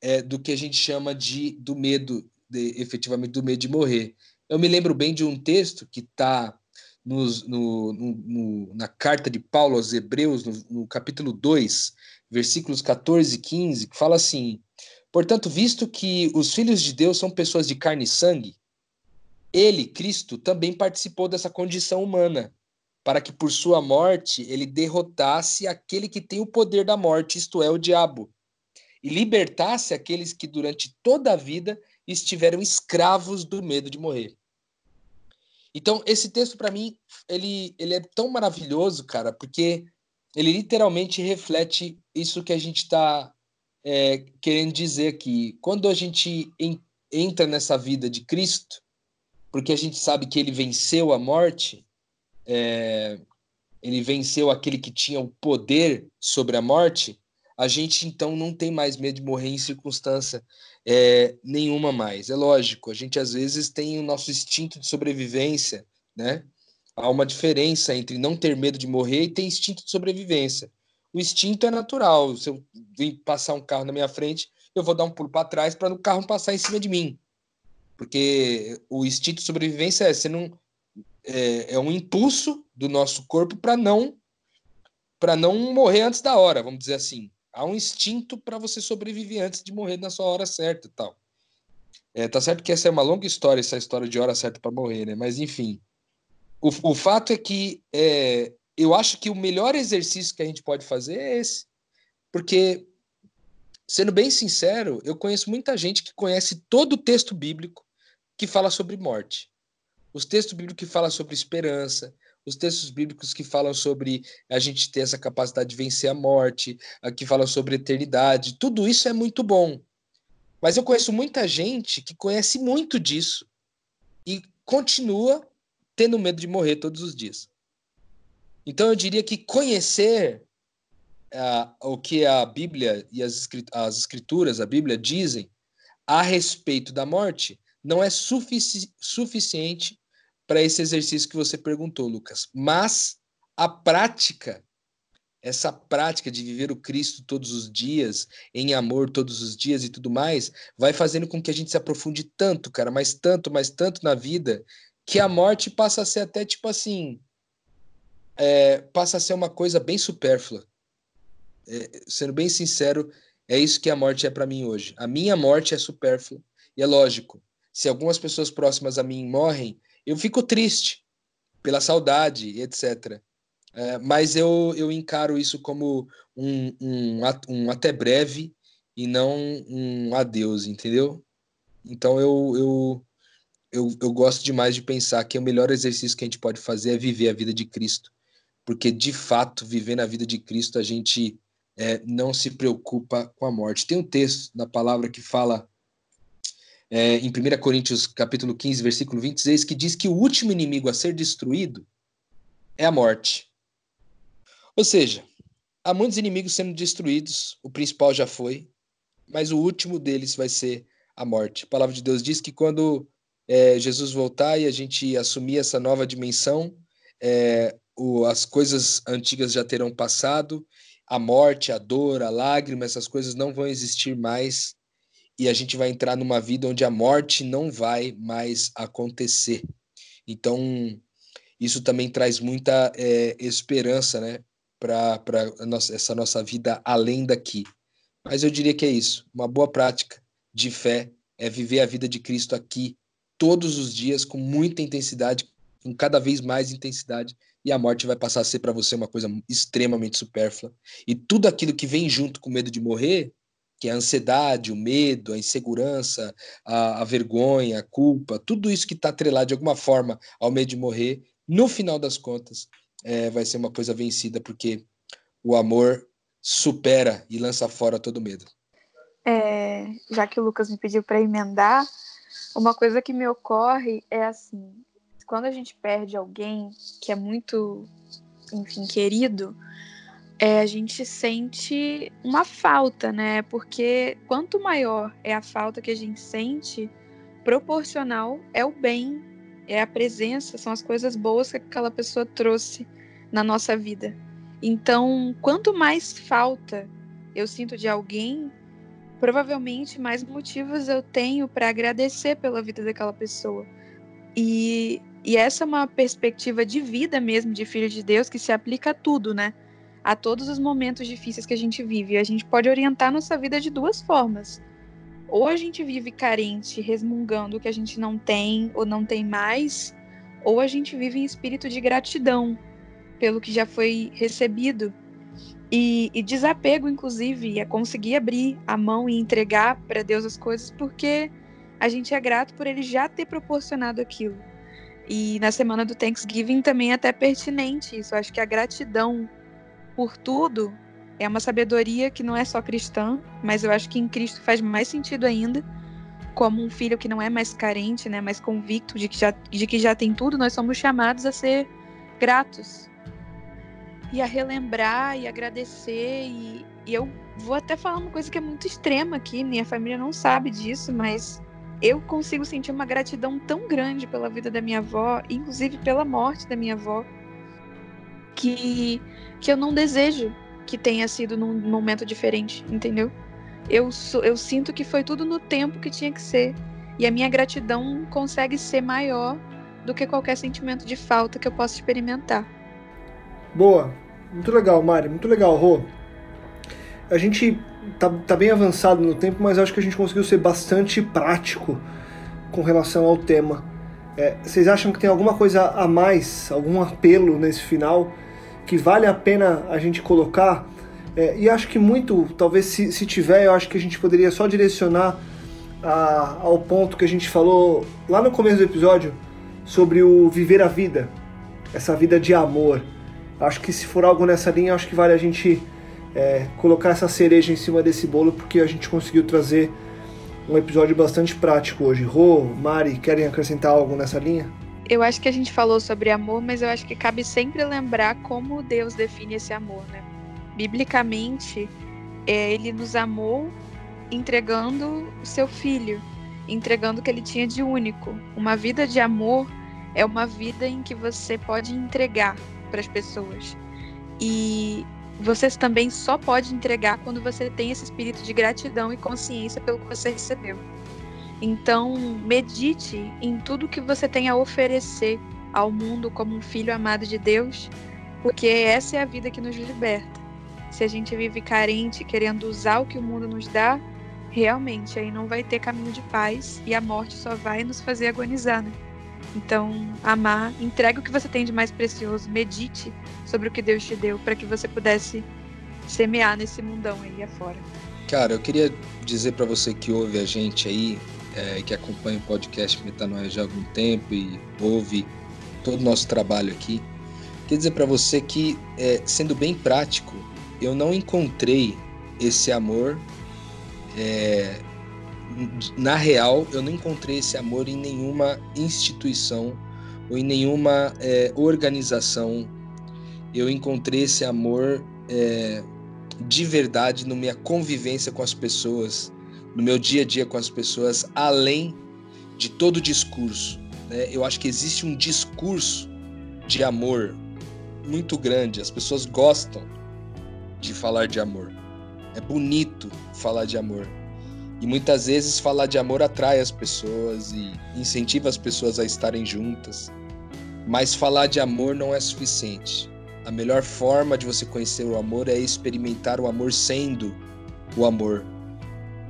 é, do que a gente chama de do medo de, efetivamente do medo de morrer. Eu me lembro bem de um texto que está no, no, no, na carta de Paulo aos Hebreus, no, capítulo 2, versículos 14 e 15, que fala assim: Portanto, visto que os filhos de Deus são pessoas de carne e sangue, ele, Cristo, também participou dessa condição humana, para que por sua morte ele derrotasse aquele que tem o poder da morte, isto é, o diabo, e libertasse aqueles que durante toda a vida estiveram escravos do medo de morrer. Então, esse texto, para mim, ele, ele é tão maravilhoso, cara, porque ele literalmente reflete isso que a gente está é, querendo dizer aqui. Quando a gente en, entra nessa vida de Cristo, porque a gente sabe que ele venceu a morte, é, ele venceu aquele que tinha o poder sobre a morte, a gente então não tem mais medo de morrer em circunstância é, nenhuma mais. É lógico, a gente às vezes tem o nosso instinto de sobrevivência, né? Há uma diferença entre não ter medo de morrer e ter instinto de sobrevivência. O instinto é natural. Se eu vir passar um carro na minha frente, eu vou dar um pulo para trás para o carro passar em cima de mim. Porque o instinto de sobrevivência é, você não, é, é um impulso do nosso corpo para não para não morrer antes da hora, vamos dizer assim. Há um instinto para você sobreviver antes de morrer na sua hora certa tal. É, tá certo que essa é uma longa história, essa história de hora certa para morrer, né? Mas enfim. O, o fato é que é, eu acho que o melhor exercício que a gente pode fazer é esse. Porque, sendo bem sincero, eu conheço muita gente que conhece todo o texto bíblico que fala sobre morte. Os textos bíblicos que falam sobre esperança, os textos bíblicos que falam sobre a gente ter essa capacidade de vencer a morte, que falam sobre eternidade, tudo isso é muito bom. Mas eu conheço muita gente que conhece muito disso e continua tendo medo de morrer todos os dias. Então eu diria que conhecer o que a Bíblia e as, as escrituras, a Bíblia dizem a respeito da morte não é sufici suficiente para esse exercício que você perguntou, Lucas. Mas a prática, essa prática de viver o Cristo todos os dias, em amor todos os dias e tudo mais, vai fazendo com que a gente se aprofunde tanto, cara, mas tanto, mas tanto na vida, que a morte passa a ser até tipo assim. É, passa a ser uma coisa bem supérflua. É, sendo bem sincero, é isso que a morte é para mim hoje. A minha morte é supérflua. E é lógico, se algumas pessoas próximas a mim morrem, eu fico triste pela saudade, etc. É, mas eu, eu encaro isso como um, um, um até breve e não um adeus, entendeu? Então eu, eu, eu, eu gosto demais de pensar que o melhor exercício que a gente pode fazer é viver a vida de Cristo. Porque, de fato, vivendo a vida de Cristo, a gente é, não se preocupa com a morte. Tem um texto na palavra que fala é, em 1 Coríntios capítulo 15, versículo 26, que diz que o último inimigo a ser destruído é a morte. Ou seja, há muitos inimigos sendo destruídos, o principal já foi, mas o último deles vai ser a morte. A palavra de Deus diz que quando é, Jesus voltar e a gente assumir essa nova dimensão, é, o, as coisas antigas já terão passado, a morte, a dor, a lágrima, essas coisas não vão existir mais e a gente vai entrar numa vida onde a morte não vai mais acontecer. Então, isso também traz muita é, esperança, né, para essa nossa vida além daqui. Mas eu diria que é isso. Uma boa prática de fé é viver a vida de Cristo aqui todos os dias com muita intensidade, com cada vez mais intensidade, e a morte vai passar a ser para você uma coisa extremamente supérflua. E tudo aquilo que vem junto com medo de morrer que é a ansiedade, o medo, a insegurança, a, a vergonha, a culpa, tudo isso que está atrelado de alguma forma ao medo de morrer, no final das contas, é, vai ser uma coisa vencida, porque o amor supera e lança fora todo medo. É, já que o Lucas me pediu para emendar, uma coisa que me ocorre é assim: quando a gente perde alguém que é muito, enfim, querido, é, a gente sente uma falta, né? Porque quanto maior é a falta que a gente sente, proporcional é o bem, é a presença, são as coisas boas que aquela pessoa trouxe na nossa vida. Então, quanto mais falta eu sinto de alguém, provavelmente mais motivos eu tenho para agradecer pela vida daquela pessoa. E, e essa é uma perspectiva de vida mesmo de filho de Deus que se aplica a tudo, né? A todos os momentos difíceis que a gente vive. A gente pode orientar nossa vida de duas formas. Ou a gente vive carente, resmungando o que a gente não tem ou não tem mais, ou a gente vive em espírito de gratidão pelo que já foi recebido. E, e desapego, inclusive, é conseguir abrir a mão e entregar para Deus as coisas, porque a gente é grato por Ele já ter proporcionado aquilo. E na semana do Thanksgiving também é até pertinente isso. Acho que a gratidão por tudo é uma sabedoria que não é só cristã, mas eu acho que em Cristo faz mais sentido ainda. Como um filho que não é mais carente, né, mais convicto de que já, de que já tem tudo, nós somos chamados a ser gratos e a relembrar e agradecer. E, e eu vou até falar uma coisa que é muito extrema aqui, minha família não sabe disso, mas eu consigo sentir uma gratidão tão grande pela vida da minha avó, inclusive pela morte da minha avó, que, que eu não desejo que tenha sido num momento diferente, entendeu? Eu, eu sinto que foi tudo no tempo que tinha que ser. E a minha gratidão consegue ser maior do que qualquer sentimento de falta que eu possa experimentar. Boa. Muito legal, Mari. Muito legal, Rô. A gente tá, tá bem avançado no tempo, mas acho que a gente conseguiu ser bastante prático com relação ao tema. É, vocês acham que tem alguma coisa a mais, algum apelo nesse final que vale a pena a gente colocar. É, e acho que muito, talvez se, se tiver, eu acho que a gente poderia só direcionar a, ao ponto que a gente falou lá no começo do episódio sobre o viver a vida, essa vida de amor. Acho que se for algo nessa linha, acho que vale a gente é, colocar essa cereja em cima desse bolo, porque a gente conseguiu trazer um episódio bastante prático hoje. Rô, Mari, querem acrescentar algo nessa linha? Eu acho que a gente falou sobre amor, mas eu acho que cabe sempre lembrar como Deus define esse amor, né? Biblicamente, é, ele nos amou entregando o seu filho, entregando o que ele tinha de único. Uma vida de amor é uma vida em que você pode entregar para as pessoas. E você também só pode entregar quando você tem esse espírito de gratidão e consciência pelo que você recebeu. Então, medite em tudo que você tem a oferecer ao mundo como um filho amado de Deus, porque essa é a vida que nos liberta. Se a gente vive carente, querendo usar o que o mundo nos dá, realmente aí não vai ter caminho de paz e a morte só vai nos fazer agonizar, né? Então, amar, entregue o que você tem de mais precioso, medite sobre o que Deus te deu para que você pudesse semear nesse mundão aí afora. Cara, eu queria dizer para você que ouve a gente aí é, que acompanha o podcast Metanoia já há algum tempo e ouve todo o nosso trabalho aqui, quer dizer para você que, é, sendo bem prático, eu não encontrei esse amor. É, na real, eu não encontrei esse amor em nenhuma instituição ou em nenhuma é, organização. Eu encontrei esse amor é, de verdade na minha convivência com as pessoas, no meu dia a dia com as pessoas, além de todo discurso. Né? Eu acho que existe um discurso de amor muito grande. As pessoas gostam de falar de amor. É bonito falar de amor. E muitas vezes falar de amor atrai as pessoas e incentiva as pessoas a estarem juntas. Mas falar de amor não é suficiente. A melhor forma de você conhecer o amor é experimentar o amor sendo o amor.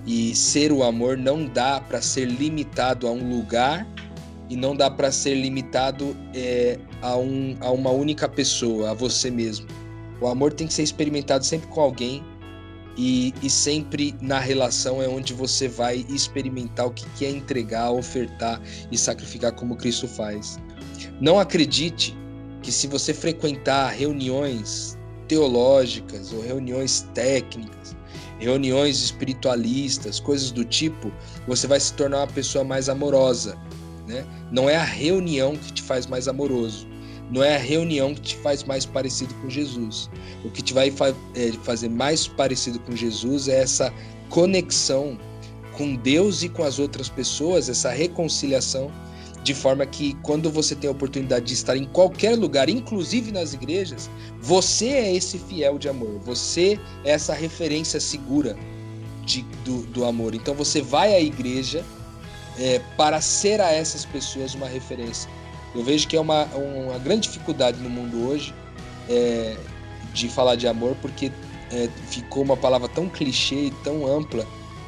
E ser o amor não dá para ser limitado a um lugar e não dá para ser limitado é, a, um, a uma única pessoa, a você mesmo. O amor tem que ser experimentado sempre com alguém e, e sempre na relação é onde você vai experimentar o que quer entregar, ofertar e sacrificar como Cristo faz. Não acredite que se você frequentar reuniões teológicas ou reuniões técnicas, reuniões espiritualistas, coisas do tipo, você vai se tornar uma pessoa mais amorosa. Né? Não é a reunião que te faz mais amoroso, não é a reunião que te faz mais parecido com Jesus. O que te vai fa é, fazer mais parecido com Jesus é essa conexão com Deus e com as outras pessoas, essa reconciliação, de forma que quando você tem a oportunidade de estar em qualquer lugar, inclusive nas igrejas, você é esse fiel de amor, você é essa referência segura de, do, do amor. Então você vai à igreja é, para ser a essas pessoas uma referência. Eu vejo que é uma, uma grande dificuldade no mundo hoje é, de falar de amor, porque é, ficou uma palavra tão clichê e tão ampla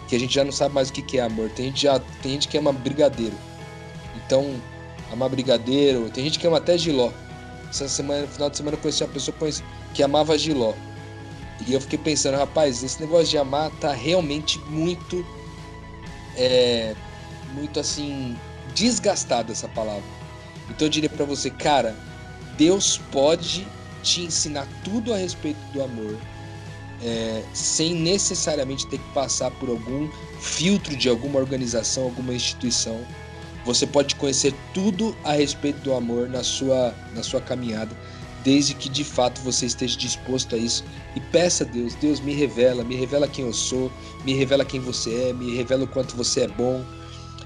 que a gente já não sabe mais o que, é amor. Tem gente, já, tem gente que ama brigadeiro. Então, amar brigadeiro, tem gente que ama até giló. Essa semana, no final de semana, eu conheci uma pessoa que amava giló. E eu fiquei pensando, rapaz, esse negócio de amar tá realmente muito. É, muito assim. desgastado essa palavra. Então eu diria para você, cara, Deus pode te ensinar tudo a respeito do amor, é, sem necessariamente ter que passar por algum filtro de alguma organização, alguma instituição. Você pode conhecer tudo a respeito do amor na sua, na sua caminhada, desde que de fato você esteja disposto a isso e peça a Deus: Deus me revela, me revela quem eu sou, me revela quem você é, me revela o quanto você é bom,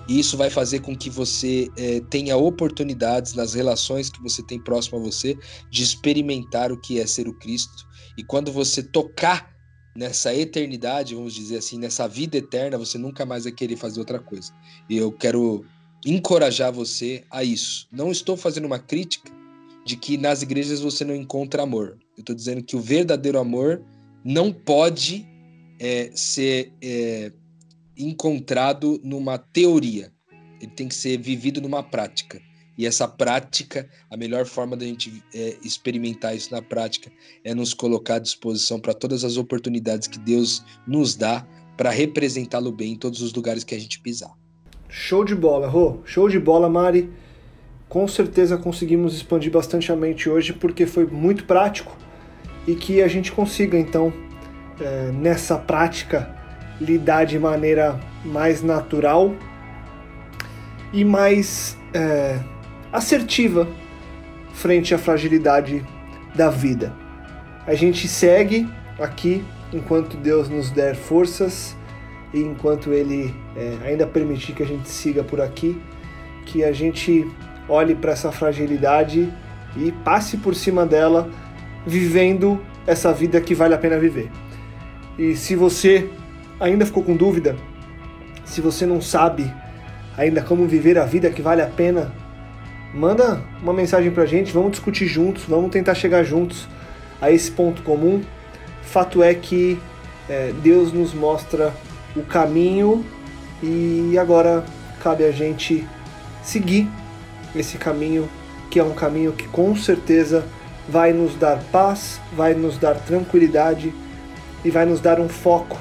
e isso vai fazer com que você é, tenha oportunidades nas relações que você tem próximo a você de experimentar o que é ser o Cristo. E quando você tocar nessa eternidade, vamos dizer assim, nessa vida eterna, você nunca mais vai querer fazer outra coisa. E eu quero encorajar você a isso. Não estou fazendo uma crítica de que nas igrejas você não encontra amor. Eu estou dizendo que o verdadeiro amor não pode é, ser é, encontrado numa teoria. Ele tem que ser vivido numa prática. E essa prática, a melhor forma da gente é, experimentar isso na prática é nos colocar à disposição para todas as oportunidades que Deus nos dá para representá-lo bem em todos os lugares que a gente pisar. Show de bola, Rô. Show de bola, Mari. Com certeza conseguimos expandir bastante a mente hoje porque foi muito prático e que a gente consiga, então, é, nessa prática, lidar de maneira mais natural e mais é, assertiva frente à fragilidade da vida. A gente segue aqui enquanto Deus nos der forças e enquanto Ele é, ainda permitir que a gente siga por aqui, que a gente olhe para essa fragilidade e passe por cima dela, vivendo essa vida que vale a pena viver. E se você ainda ficou com dúvida, se você não sabe ainda como viver a vida que vale a pena, manda uma mensagem pra gente, vamos discutir juntos, vamos tentar chegar juntos a esse ponto comum. Fato é que é, Deus nos mostra o caminho e agora cabe a gente seguir esse caminho, que é um caminho que com certeza vai nos dar paz, vai nos dar tranquilidade e vai nos dar um foco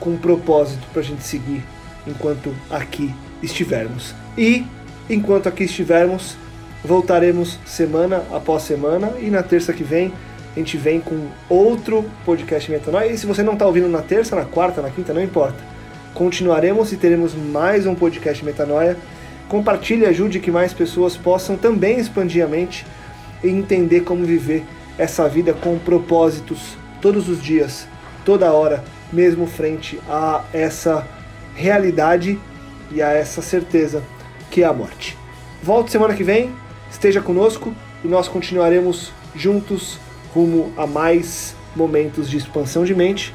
com um propósito para a gente seguir enquanto aqui estivermos. E enquanto aqui estivermos, voltaremos semana após semana e na terça que vem a gente vem com outro podcast Metanoia. E se você não está ouvindo na terça, na quarta, na quinta, não importa. Continuaremos e teremos mais um podcast Metanoia. Compartilhe, ajude que mais pessoas possam também expandir a mente e entender como viver essa vida com propósitos todos os dias, toda hora, mesmo frente a essa realidade e a essa certeza que é a morte. Volte semana que vem, esteja conosco e nós continuaremos juntos rumo a mais momentos de expansão de mente.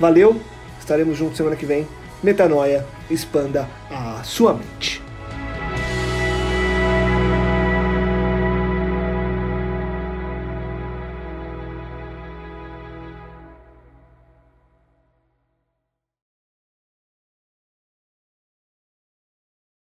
Valeu, estaremos juntos semana que vem. Metanoia, expanda a sua mente.